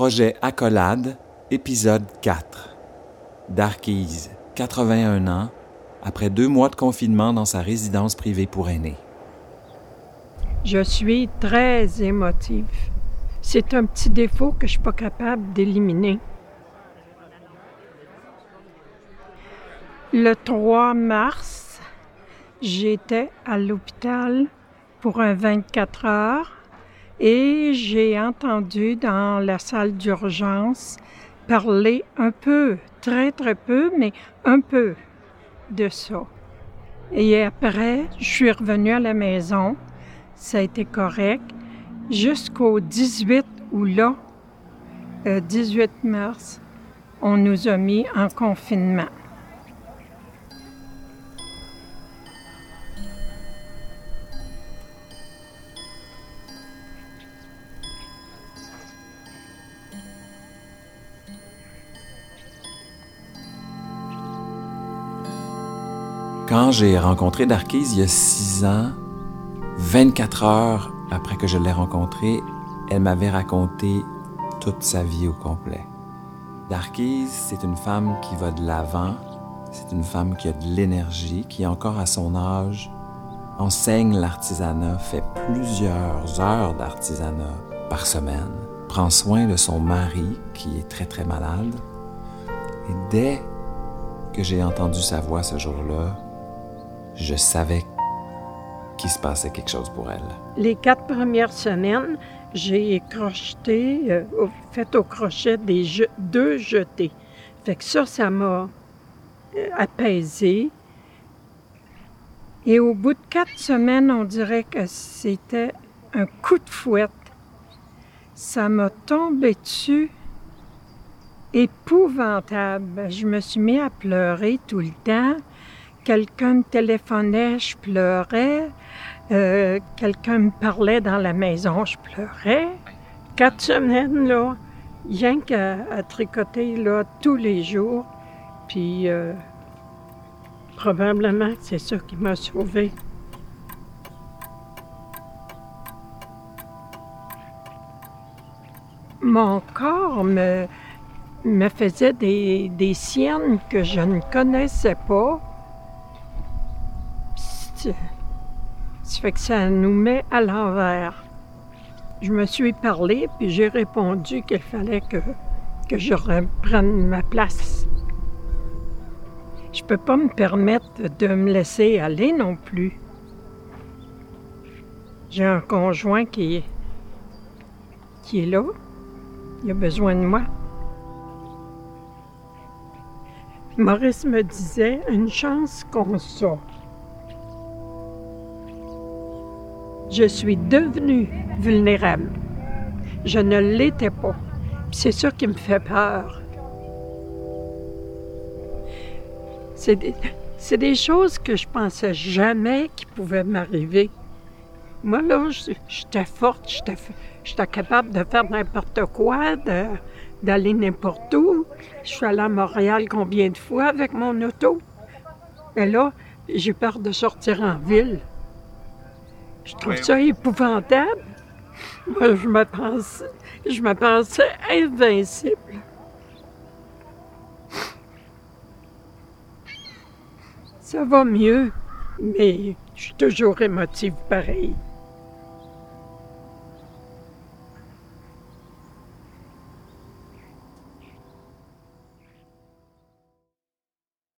Projet Accolade, épisode 4. Darkise, 81 ans, après deux mois de confinement dans sa résidence privée pour aînés. Je suis très émotive. C'est un petit défaut que je ne suis pas capable d'éliminer. Le 3 mars, j'étais à l'hôpital pour un 24 heures et j'ai entendu dans la salle d'urgence parler un peu, très très peu, mais un peu de ça. Et après, je suis revenue à la maison, ça a été correct, jusqu'au 18 ou là, 18 euh, mars, on nous a mis en confinement. Quand j'ai rencontré Darkise il y a six ans, 24 heures après que je l'ai rencontrée, elle m'avait raconté toute sa vie au complet. Darkise, c'est une femme qui va de l'avant, c'est une femme qui a de l'énergie, qui encore à son âge enseigne l'artisanat, fait plusieurs heures d'artisanat par semaine, prend soin de son mari qui est très très malade. Et dès que j'ai entendu sa voix ce jour-là, je savais qu'il se passait quelque chose pour elle. Les quatre premières semaines, j'ai crocheté, euh, fait au crochet des deux jetés. Fait que ça, ça m'a euh, apaisé. Et au bout de quatre semaines, on dirait que c'était un coup de fouette. Ça m'a tombé dessus épouvantable. Je me suis mis à pleurer tout le temps quelqu'un téléphonait, je pleurais. Euh, quelqu'un me parlait dans la maison, je pleurais. Quatre semaines, là, rien qu'à tricoter, là, tous les jours. Puis, euh, probablement c'est ça qui m'a sauvée. Mon corps me, faisait des siennes que je ne connaissais pas. Ça fait que ça nous met à l'envers. Je me suis parlé, puis j'ai répondu qu'il fallait que, je reprenne ma place. Je peux pas me permettre de me laisser aller non plus. J'ai un conjoint qui, qui est là. Il a besoin de moi. Maurice me disait une chance qu'on sort. Je suis devenue vulnérable. Je ne l'étais pas. C'est ça qui me fait peur. C'est des, choses que je pensais jamais qui pouvaient m'arriver. Moi, là, j'étais forte, j'étais capable de faire n'importe quoi, d'aller n'importe où. Je suis allée à Montréal combien de fois avec mon auto? Et là, j'ai peur de sortir en ville. Je trouve ça épouvantable? Moi, je me pense, je me pensais invincible. Ça va mieux, mais je suis toujours émotive pareil.